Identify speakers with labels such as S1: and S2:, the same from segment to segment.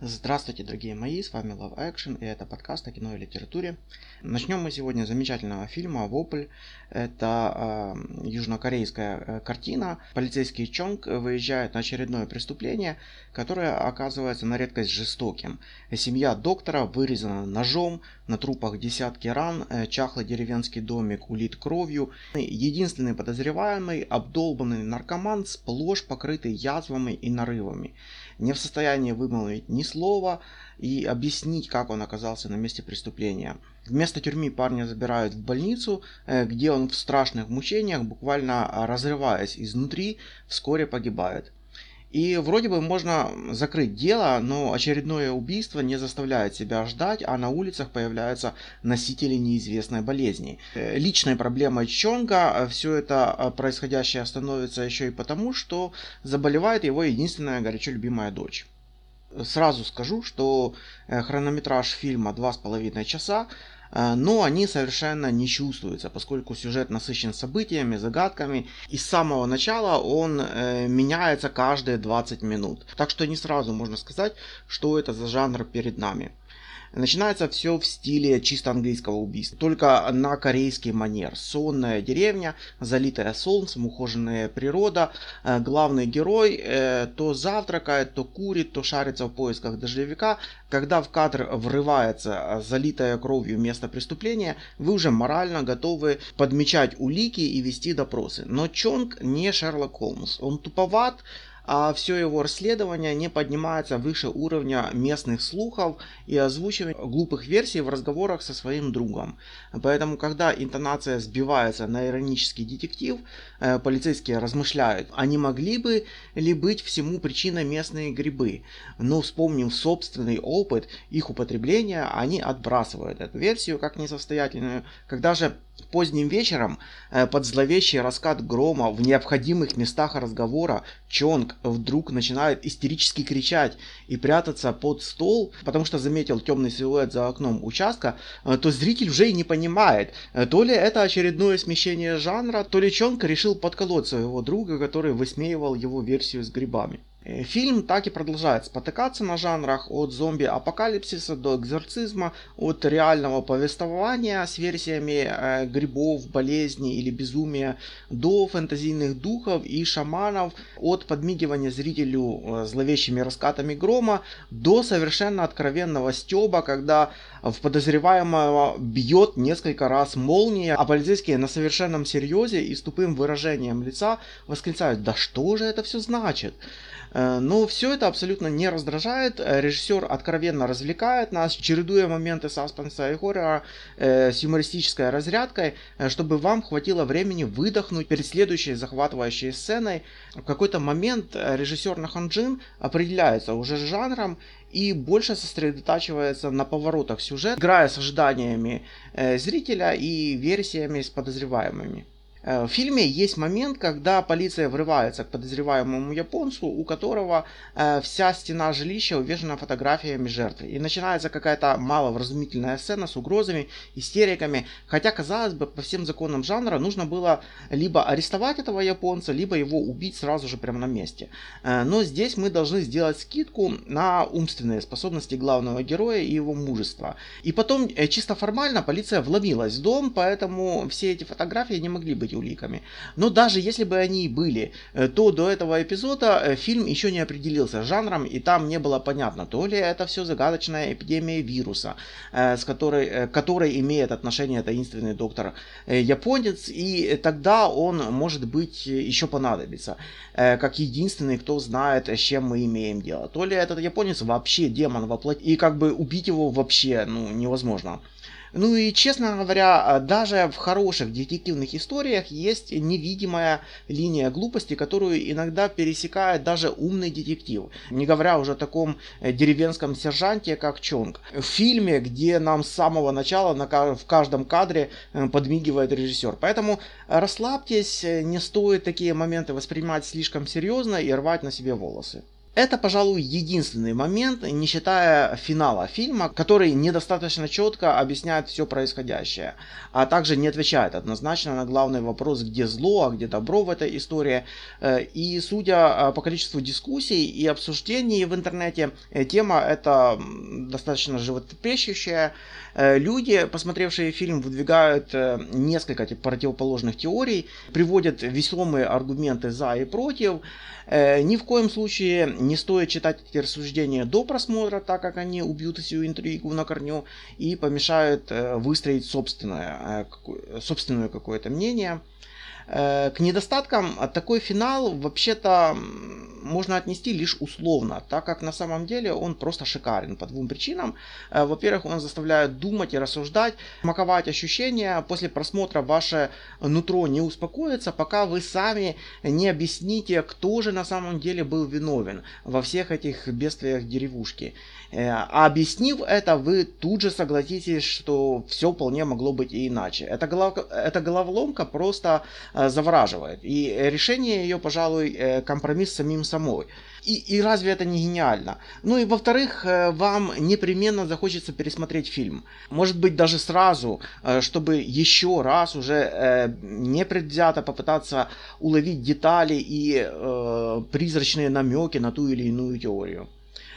S1: Здравствуйте, дорогие мои, с вами Love Action, и это подкаст о кино и литературе. Начнем мы сегодня с замечательного фильма «Вопль». Это э, южнокорейская картина. Полицейский Чонг выезжает на очередное преступление, которое оказывается на редкость жестоким. Семья доктора вырезана ножом, на трупах десятки ран, э, чахлый деревенский домик улит кровью. Единственный подозреваемый, обдолбанный наркоман, сплошь покрытый язвами и нарывами не в состоянии вымолвить ни слова и объяснить, как он оказался на месте преступления. Вместо тюрьмы парня забирают в больницу, э, где он в страшных мучениях, буквально разрываясь изнутри, вскоре погибает. И вроде бы можно закрыть дело, но очередное убийство не заставляет себя ждать, а на улицах появляются носители неизвестной болезни. Э, личной проблемой Чонга э, все это э, происходящее становится еще и потому, что заболевает его единственная горячо любимая дочь. Сразу скажу, что хронометраж фильма 2,5 часа, но они совершенно не чувствуются, поскольку сюжет насыщен событиями, загадками, и с самого начала он э, меняется каждые 20 минут. Так что не сразу можно сказать, что это за жанр перед нами. Начинается все в стиле чисто английского убийства, только на корейский манер. Сонная деревня, залитая солнцем, ухоженная природа. Э, главный герой э, то завтракает, то курит, то шарится в поисках дождевика. Когда в кадр врывается залитая кровью место преступления, вы уже морально готовы подмечать улики и вести допросы. Но Чонг не Шерлок Холмс. Он туповат, а все его расследование не поднимается выше уровня местных слухов и озвучивания глупых версий в разговорах со своим другом. Поэтому, когда интонация сбивается на иронический детектив, э, полицейские размышляют, а не могли бы ли быть всему причиной местные грибы. Но вспомнив собственный опыт их употребления, они отбрасывают эту версию как несостоятельную. Когда же Поздним вечером э, под зловещий раскат грома в необходимых местах разговора Чонг вдруг начинает истерически кричать и прятаться под стол, потому что заметил темный силуэт за окном участка, э, то зритель уже и не понимает, э, то ли это очередное смещение жанра, то ли Чонг решил подколоть своего друга, который высмеивал его версию с грибами. Э, фильм так и продолжает спотыкаться на жанрах от зомби-апокалипсиса до экзорцизма, от реального повествования с версиями э, грибов, болезней или безумия до фэнтезийных духов и шаманов, от подмигивания зрителю э, зловещими раскатами грома до совершенно откровенного стеба, когда в подозреваемого бьет несколько раз молния, а полицейские на совершенном серьезе и с тупым выражением лица восклицают «Да что же это все значит?» Э, но все это абсолютно не раздражает. Э, режиссер откровенно развлекает нас, чередуя моменты саспенса и хоррора э, с юмористической разрядкой, чтобы вам хватило времени выдохнуть перед следующей захватывающей сценой. В какой-то момент режиссер Наханджин определяется уже с жанром и больше сосредотачивается на поворотах сюжета, играя с ожиданиями зрителя и версиями с подозреваемыми. Э, в фильме есть момент, когда полиция врывается к подозреваемому японцу, у которого э, вся стена жилища увешана фотографиями жертв. И начинается какая-то маловразумительная сцена с угрозами, истериками. Хотя, казалось бы, по всем законам жанра нужно было либо арестовать этого японца, либо его убить сразу же прямо на месте. Э, но здесь мы должны сделать скидку на умственные способности главного героя и его мужество. И потом, чисто формально, полиция вломилась в дом, поэтому все эти фотографии не могли быть уликами. Но даже если бы они и были, э, то до этого эпизода э, фильм еще не определился с жанром, и там не было понятно, то ли это все загадочная эпидемия вируса, э, с которой, которой имеет отношение таинственный доктор японец, и тогда он, может быть, еще понадобится, как единственный, кто знает, с чем мы имеем дело. То ли этот японец вообще демон воплотить, и как бы убить его вообще ну, невозможно. Ну и, честно говоря, а, даже в хороших детективных историях есть невидимая линия глупости, которую иногда пересекает даже умный детектив. Не говоря уже о таком э, деревенском сержанте, как Чонг. В фильме, где нам с самого начала на, в каждом кадре э, подмигивает режиссер. Поэтому расслабьтесь, э, не стоит такие моменты воспринимать слишком серьезно и рвать на себе волосы. Это, пожалуй, единственный момент, не считая финала фильма, который недостаточно четко объясняет все происходящее, а также не отвечает однозначно на главный вопрос, где зло, а где добро в этой истории. Э, и судя по количеству дискуссий и обсуждений в интернете, э, тема эта достаточно животрепещущая. Э, люди, посмотревшие фильм, выдвигают несколько противоположных теорий, приводят весомые аргументы за и против. Ни в коем случае не стоит читать эти рассуждения до просмотра, так как они убьют всю интригу на корню и помешают э, выстроить собственное, э, собственное какое-то мнение. Э, к недостаткам такой финал вообще-то можно отнести лишь условно, так как на самом деле он просто шикарен по двум причинам. Э, во-первых, он заставляет думать и рассуждать, смаковать ощущения. После просмотра ваше нутро не успокоится, пока вы сами не объясните, кто же на самом деле был виновен во всех этих бедствиях деревушки. Э, а объяснив это, вы тут же согласитесь, что все вполне могло быть и иначе. Эта, голов... Эта головоломка просто завораживает. И решение ее, пожалуй, компромисс с самим самой. И, и разве это не гениально? Ну и во-вторых, э, вам непременно захочется пересмотреть фильм. Может быть даже сразу, э, чтобы еще раз уже э, непредвзято попытаться уловить детали и призрачные намеки на ту или иную теорию.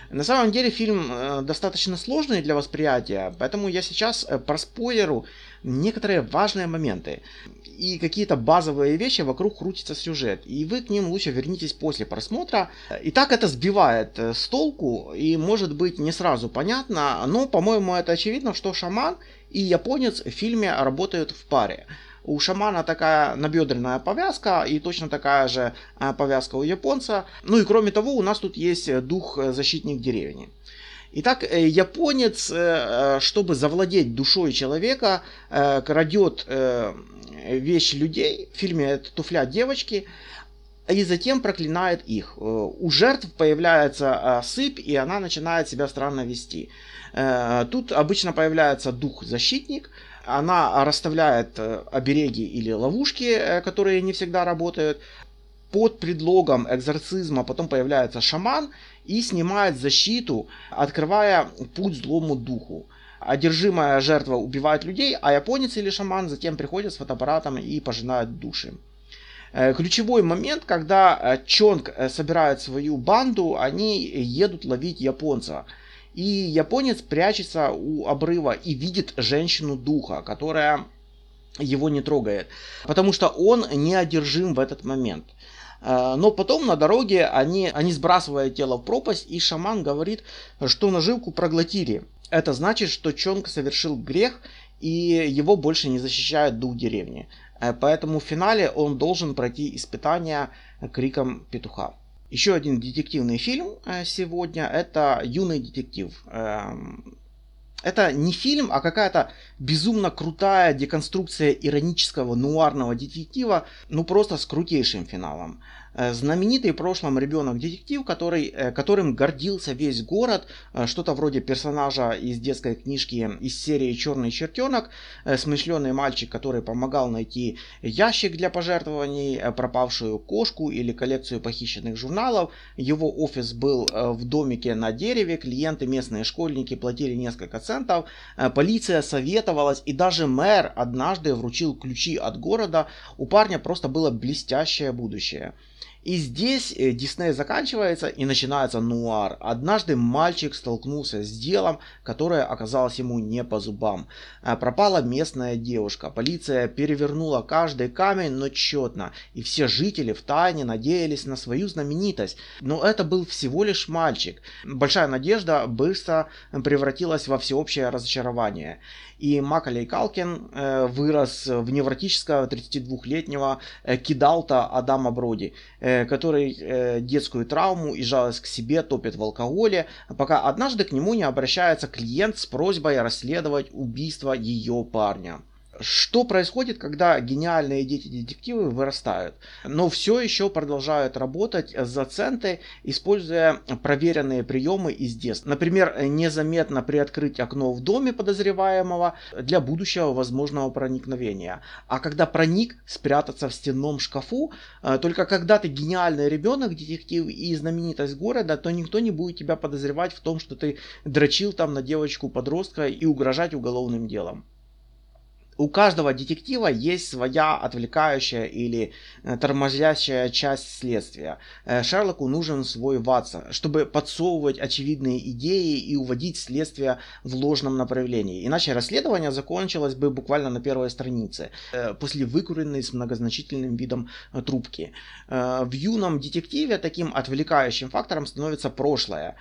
S1: На самом деле фильм достаточно сложный для восприятия, поэтому я сейчас проспойлеру некоторые важные моменты и какие-то базовые вещи вокруг крутится сюжет. И вы к ним лучше вернитесь после просмотра. И так это сбивает э, с толку и может быть не сразу понятно, но, по-моему, это очевидно, что шаман и японец в фильме работают в паре. У шамана такая набедренная повязка и точно такая же э, повязка у японца. Ну и кроме того, у нас тут есть э, дух-защитник деревни. Итак, японец, чтобы завладеть душой человека, крадет вещи людей, в фильме это туфля девочки, и затем проклинает их. Э, у жертв появляется э, сыпь, и она начинает себя странно вести. Э, тут обычно появляется дух-защитник, она расставляет обереги или ловушки, которые не всегда работают. Под предлогом экзорцизма потом появляется шаман и снимает защиту, открывая путь злому духу одержимая жертва убивает людей, а японец или шаман затем приходят с фотоаппаратом и пожинают души. Э, ключевой момент, когда э, Чонг э, собирает свою банду, они едут ловить японца. И японец прячется у обрыва и видит женщину духа, которая его не трогает, потому что он не одержим в этот момент. Но потом на дороге они, они сбрасывают тело в пропасть, и шаман говорит, что наживку проглотили. Это значит, что Чонг совершил грех, и его больше не защищает дух деревни. Э, поэтому в финале он должен пройти испытание криком петуха. Еще один детективный фильм э, сегодня – это «Юный детектив». Эм, это не фильм, а какая-то безумно крутая деконструкция иронического нуарного детектива, ну просто с крутейшим финалом. Э, знаменитый в прошлом ребенок-детектив, который, э, которым гордился весь город, э, что-то вроде персонажа из детской книжки из серии «Черный чертенок», смышленый мальчик, который помогал найти ящик для пожертвований, пропавшую кошку или коллекцию похищенных журналов. Его офис был в домике на дереве, клиенты, местные школьники платили несколько центов, полиция советовалась и даже мэр однажды вручил ключи от города. У парня просто было блестящее будущее. И здесь э, Дисней заканчивается и начинается нуар. Однажды мальчик столкнулся с делом, которое оказалось ему не по зубам. Э, пропала местная девушка. Полиция перевернула каждый камень, но тщетно. И все жители в тайне надеялись на свою знаменитость. Но это был всего лишь мальчик. Большая надежда быстро превратилась во всеобщее разочарование. И Макалей Калкин э, вырос в невротического 32-летнего э, кидалта Адама Броди, который э, детскую травму и жалость к себе топит в алкоголе, пока однажды к нему не обращается клиент с просьбой расследовать убийство ее парня. Что происходит, когда гениальные дети-детективы вырастают, но все еще продолжают работать за центы, используя проверенные приемы из детства. Например, незаметно приоткрыть окно в доме подозреваемого для будущего возможного проникновения. А когда проник, спрятаться в стенном шкафу, э, только когда ты гениальный ребенок, детектив и знаменитость города, то никто не будет тебя подозревать в том, что ты дрочил там на девочку-подростка и угрожать уголовным делом у каждого детектива есть своя отвлекающая или э, тормозящая часть следствия. Э, Шерлоку нужен свой Ватсон, чтобы подсовывать очевидные идеи и уводить следствие в ложном направлении. Иначе расследование закончилось бы буквально на первой странице, э, после выкуренной с многозначительным видом трубки. В юном детективе таким отвлекающим фактором становится прошлое,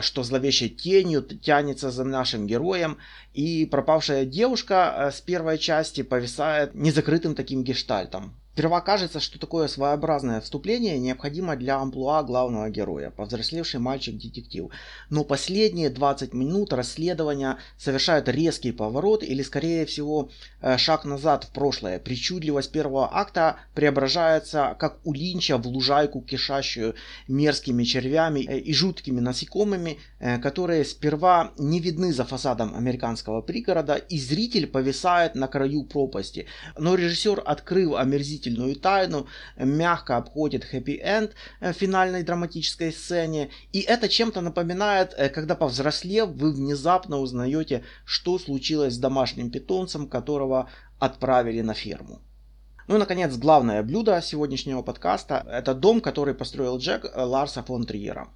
S1: что зловещей тенью тянется за нашим героем, и пропавшая девушка с первой части повисает незакрытым таким гештальтом. Сперва кажется, что такое своеобразное вступление необходимо для амплуа главного героя, повзрослевший мальчик-детектив. Но последние 20 минут расследования совершают резкий поворот или, скорее всего, э, шаг назад в прошлое. Причудливость первого акта преображается, как у Линча, в лужайку, кишащую мерзкими червями э, и жуткими насекомыми, э, которые сперва не видны за фасадом американского пригорода, и зритель повисает на краю пропасти. Но режиссер, открыв омерзительный мучительную тайну, мягко обходит хэппи-энд в финальной драматической сцене. И это чем-то напоминает, э, когда повзрослев, вы внезапно узнаете, что случилось с домашним питомцем, которого отправили на ферму. Ну и, наконец, главное блюдо сегодняшнего подкаста – это дом, который построил Джек Ларса фон Триера.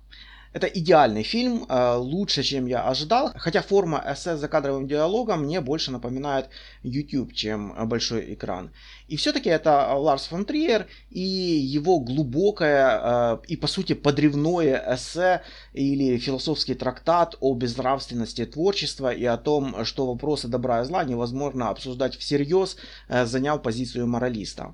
S1: Это идеальный фильм, э, лучше, чем я ожидал, хотя форма эссе за кадровым диалогом мне больше напоминает YouTube, чем большой экран. И все-таки это Ларс фон Триер и его глубокое э, и, по сути, подревное эссе или философский трактат о безнравственности творчества и о том, что вопросы добра и зла невозможно обсуждать всерьез, э, заняв позицию моралиста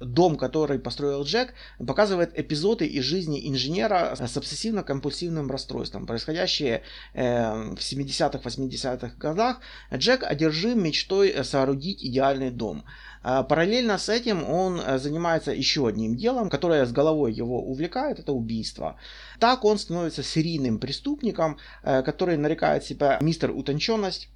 S1: дом, который построил Джек, показывает эпизоды из жизни инженера с обсессивно-компульсивным расстройством, происходящие э, в 70-х, 80-х годах. Джек одержим мечтой соорудить идеальный дом. А параллельно с этим он э, занимается еще одним делом, которое с головой его увлекает, это убийство. Так он становится серийным преступником, э, который нарекает себя мистер утонченность,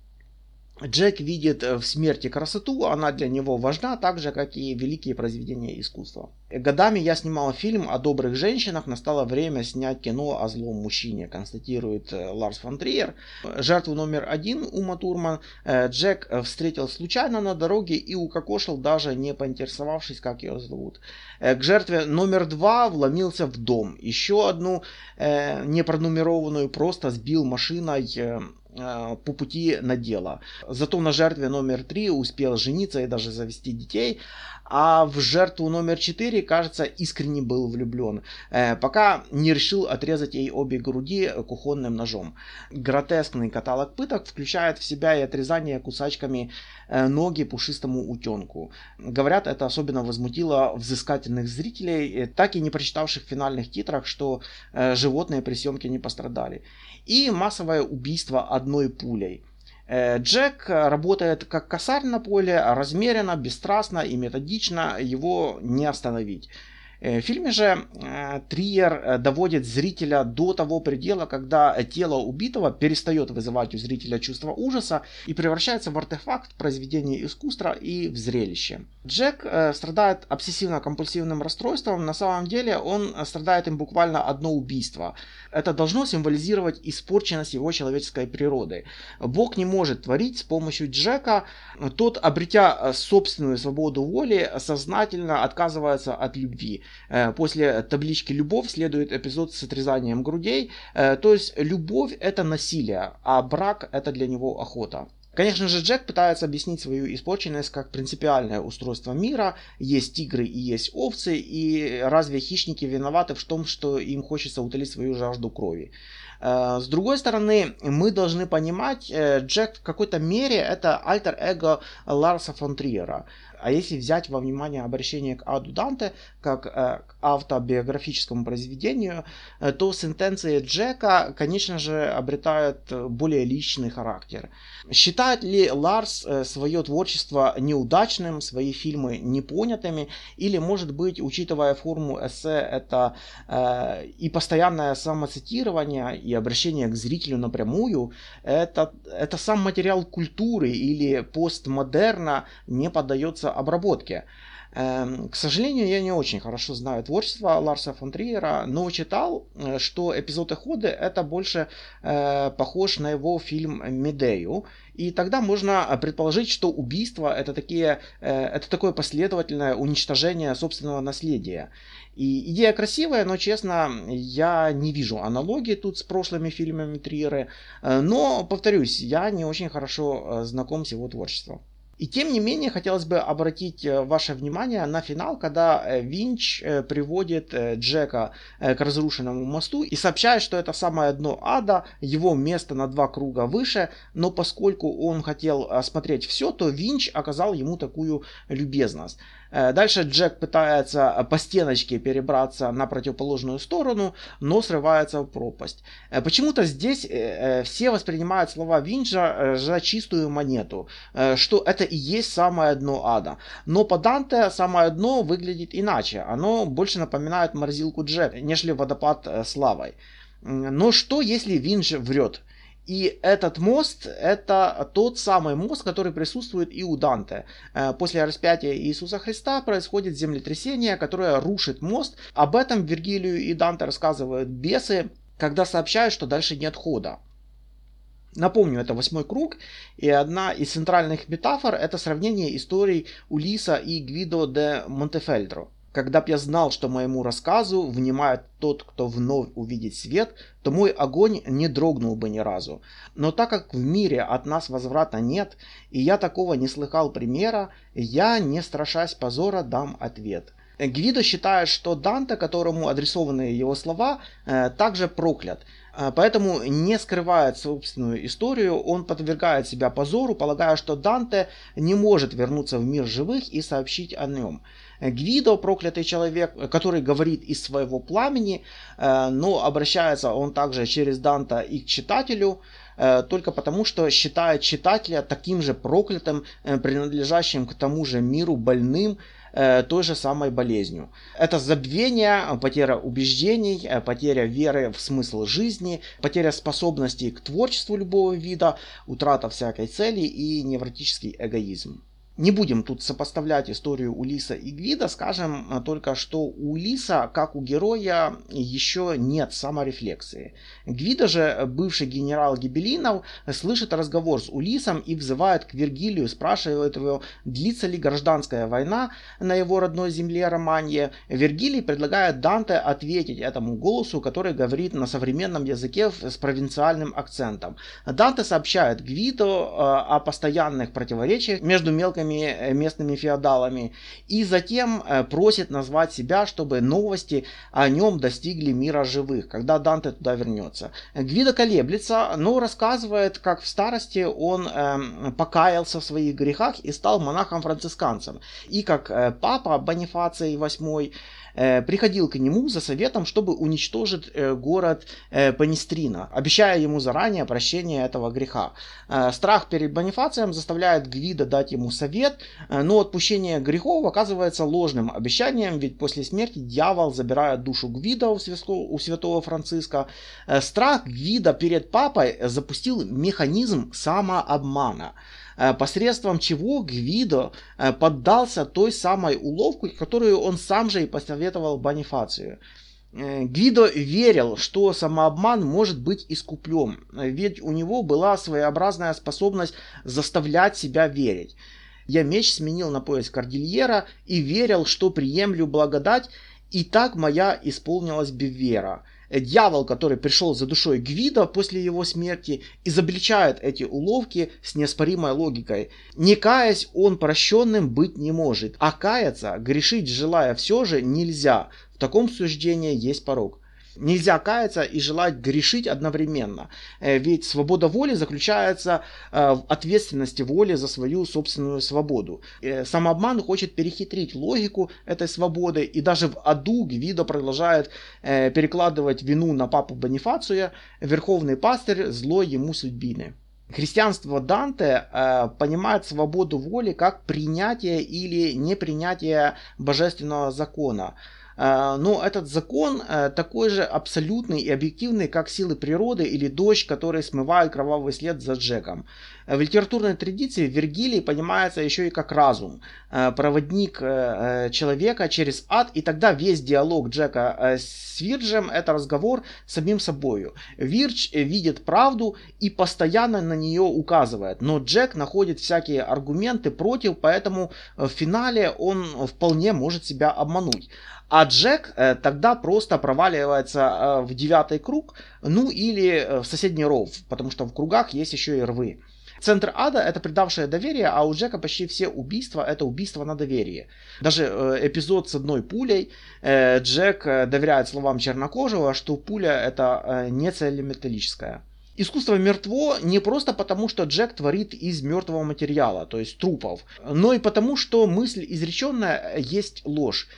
S1: Джек видит э, в смерти красоту, она для него важна, так же, как и великие произведения искусства. Годами я снимал фильм о добрых женщинах, настало время снять кино о злом мужчине, констатирует э, Ларс фон Триер. Жертву номер один Ума Турман э, Джек встретил случайно на дороге и укокошил, даже не поинтересовавшись, как ее зовут. К жертве номер два вломился в дом. Еще одну непронумерованную просто сбил машиной по пути на дело. Зато на жертве номер три успел жениться и даже завести детей, а в жертву номер 4, кажется, искренне был влюблен, э, пока не решил отрезать ей обе груди кухонным ножом. Гротескный каталог пыток включает в себя и отрезание кусачками э, ноги пушистому утенку. Говорят, это особенно возмутило взыскательных зрителей, так и не прочитавших в финальных титрах, что э, животные при съемке не пострадали. И массовое убийство одной пулей – Э, Джек работает как косарь на поле, размеренно, бесстрастно и методично его не остановить. Э, в фильме же э, Триер э, доводит зрителя до того предела, когда тело убитого перестает вызывать у зрителя чувство ужаса и превращается в артефакт произведения искусства и в зрелище. Джек страдает обсессивно-компульсивным расстройством. На самом деле он страдает им буквально одно убийство. Это должно символизировать испорченность его человеческой природы. Бог не может творить с помощью Джека. Тот, обретя собственную свободу воли, сознательно отказывается от любви. Э, после таблички «любовь» следует эпизод с отрезанием грудей. Э, то есть любовь это насилие, а брак это для него охота. Конечно же, Джек пытается объяснить свою испорченность как принципиальное устройство мира. Есть тигры и есть овцы, и разве хищники виноваты в том, что им хочется утолить свою жажду крови? Э, с другой стороны, мы должны понимать, Джек в какой-то мере это альтер-эго Ларса фон Триера. А если взять во внимание обращение к Аду Данте как э, к автобиографическому произведению, э, то сентенции Джека, конечно же, обретают более личный характер. Считает ли Ларс э, свое творчество неудачным, свои фильмы непонятыми, или, может быть, учитывая форму эссе, это э, и постоянное самоцитирование, и обращение к зрителю напрямую, это, это сам материал культуры или постмодерна не поддается обработке. Эм, к сожалению, я не очень хорошо знаю творчество Ларса фон Триера, но читал, э, что эпизод Эходы это больше э, похож на его фильм Медею. И тогда можно предположить, что убийство это, такие, э, это такое последовательное уничтожение собственного наследия. И идея красивая, но, честно, я не вижу аналогии тут с прошлыми фильмами Триера. Э, но, повторюсь, я не очень хорошо э, знаком с его творчеством. И тем не менее, хотелось бы обратить э, ваше внимание на финал, когда э, Винч э, приводит Джека к разрушенному мосту и сообщает, что это самое дно ада, его место на два круга выше, но поскольку он хотел осмотреть все, то Винч оказал ему такую любезность. Э, дальше Джек пытается по стеночке перебраться на противоположную сторону, но срывается в пропасть. Э, почему-то здесь э, все воспринимают слова Винча за чистую монету, что это и есть самое дно ада. Но по Данте самое дно выглядит иначе. Оно больше напоминает морзилку Джек, нежели водопад с лавой. Но что, если Винч врет? И этот мост – это тот самый мост, который присутствует и у Данте. Э, после распятия Иисуса Христа происходит землетрясение, которое рушит мост. Об этом Вергилию и Данте рассказывают бесы, когда сообщают, что дальше нет хода. Напомню, это восьмой круг, и одна из центральных метафор – это сравнение историй Улиса и Гвидо де Монтефельдро. Когда б я знал, что моему рассказу внимает тот, кто вновь увидит свет, то мой огонь не дрогнул бы ни разу. Но так как в мире от нас возврата нет, и я такого не слыхал примера, я, не страшась позора, дам ответ. Гвидо считает, что Данте, которому адресованы его слова, э, также проклят. Э, поэтому не скрывает собственную историю, он подвергает себя позору, полагая, что Данте не может вернуться в мир живых и сообщить о нем. Гвидо, проклятый человек, который говорит из своего пламени, э, но обращается он также через Данта и к читателю, э, только потому, что считает читателя таким же проклятым, э, принадлежащим к тому же миру больным, той же самой болезнью. Это забвение, потеря убеждений, потеря веры в смысл жизни, потеря способностей к творчеству любого вида, утрата всякой цели и невротический эгоизм. Не будем тут сопоставлять историю Улиса и Гвида, скажем а, только, что у Улиса, как у героя, еще нет саморефлексии. Гвида же, бывший генерал Гибелинов, слышит разговор с Улисом и взывает к Вергилию, спрашивает его, длится ли гражданская война на его родной земле Романье. Вергилий предлагает Данте ответить этому голосу, который говорит на современном языке с провинциальным акцентом. Данте сообщает Гвидо а, о постоянных противоречиях между мелкими местными, э, местными феодалами, и затем э, просит назвать себя, чтобы новости о нем достигли мира живых, когда Данте туда вернется. Гвидо колеблется, но рассказывает, как в старости он э, покаялся в своих грехах и стал монахом-францисканцем, и как э, папа Бонифаций VIII приходил к нему за советом, чтобы уничтожить э, город э, Панистрина, обещая ему заранее прощение этого греха. Страх перед Бонифацием заставляет Гвида дать ему совет, но отпущение грехов оказывается ложным обещанием, ведь после смерти дьявол забирает душу Гвида у святого Франциска. Страх Гвида перед папой запустил механизм самообмана. Э, посредством чего Гвидо э, поддался той самой уловке, которую он сам же и посоветовал Бонифацию. Э, Гвидо верил, что самообман может быть искуплен, ведь у него была своеобразная способность заставлять себя верить. Я меч сменил на пояс Кордильера и верил, что приемлю благодать, и так моя исполнилась бевера. Дьявол, который пришел за душой Гвида после его смерти, изобличает эти уловки с неоспоримой логикой. Не каясь, он прощенным быть не может, а каяться, грешить желая все же нельзя. В таком суждении есть порог. Нельзя каяться и желать грешить одновременно. Э, ведь свобода воли заключается э, в ответственности воли за свою собственную свободу. Э, самообман хочет перехитрить логику этой свободы и даже в аду Гвидо продолжает перекладывать вину на папу Бонифация, верховный пастырь злой ему судьбины. Христианство Данте э, понимает свободу воли как принятие или непринятие божественного закона. Э, но этот закон э, такой же абсолютный и объективный, как силы природы или дождь, который смывает кровавый след за Джеком. Э, в литературной традиции Вергилий понимается еще и как разум, проводник человека через ад, и тогда весь диалог Джека с Вирджем это разговор с самим собою. Вирдж видит правду и постоянно на нее указывает, но Джек находит всякие аргументы против, поэтому в финале он вполне может себя обмануть. А Джек э, тогда просто проваливается э, в девятый круг, ну или э, в соседний ров, потому что в кругах есть еще и рвы. Центр ада это предавшее доверие, а у Джека почти все убийства это убийство на доверие. Даже э, эпизод с одной пулей, э, Джек доверяет словам чернокожего, что пуля это э, не целеметаллическая. Искусство мертво не просто потому, что Джек творит из мертвого материала, то есть трупов, но и потому, что мысль изреченная есть ложь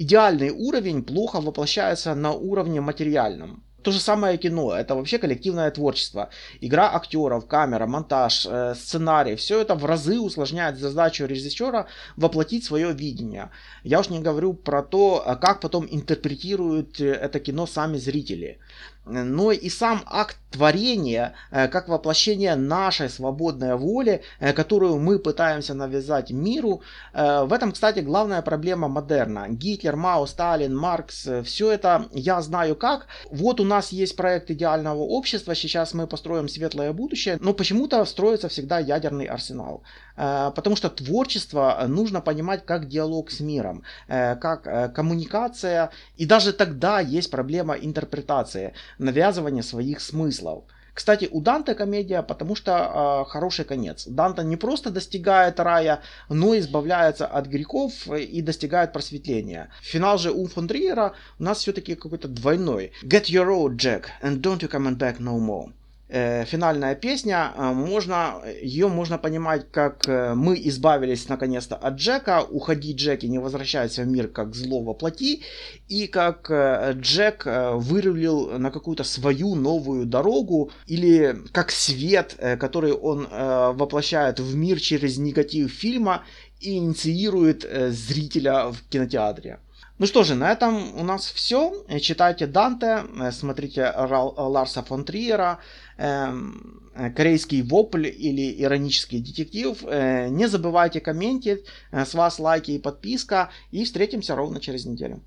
S1: идеальный уровень плохо воплощается на уровне материальном. То же самое кино, это вообще коллективное творчество. Игра актеров, камера, монтаж, э, сценарий, все это в разы усложняет задачу режиссера воплотить свое видение. Я уж не говорю про то, как потом интерпретируют э, это кино сами зрители но и сам акт творения, э, как воплощение нашей свободной воли, э, которую мы пытаемся навязать миру. Э, в этом, кстати, главная проблема модерна. Гитлер, Мао, Сталин, Маркс, все это я знаю как. Вот у нас есть проект идеального общества, сейчас мы построим светлое будущее, но почему-то строится всегда ядерный арсенал. Потому что творчество нужно понимать как диалог с миром, как коммуникация, и даже тогда есть проблема интерпретации навязывание своих смыслов. Кстати, у Данте комедия, потому что э, хороший конец. Данте не просто достигает рая, но избавляется от грехов и достигает просветления. Финал же у фон Триера у нас все-таки какой-то двойной. Get your road, Jack, and don't you come back no more. Э, финальная песня, э, можно, ее можно понимать как э, мы избавились наконец-то от Джека, уходи Джек и не возвращайся в мир как зло во плоти, и как Джек вырулил на какую-то свою новую дорогу, или как свет, который он воплощает в мир через негатив фильма и инициирует зрителя в кинотеатре. Ну что же, на этом у нас все. Читайте Данте, смотрите Ларса фон Триера, эм, корейский вопль или иронический детектив. Э, не забывайте комментить, с вас лайки и подписка. И встретимся ровно через неделю.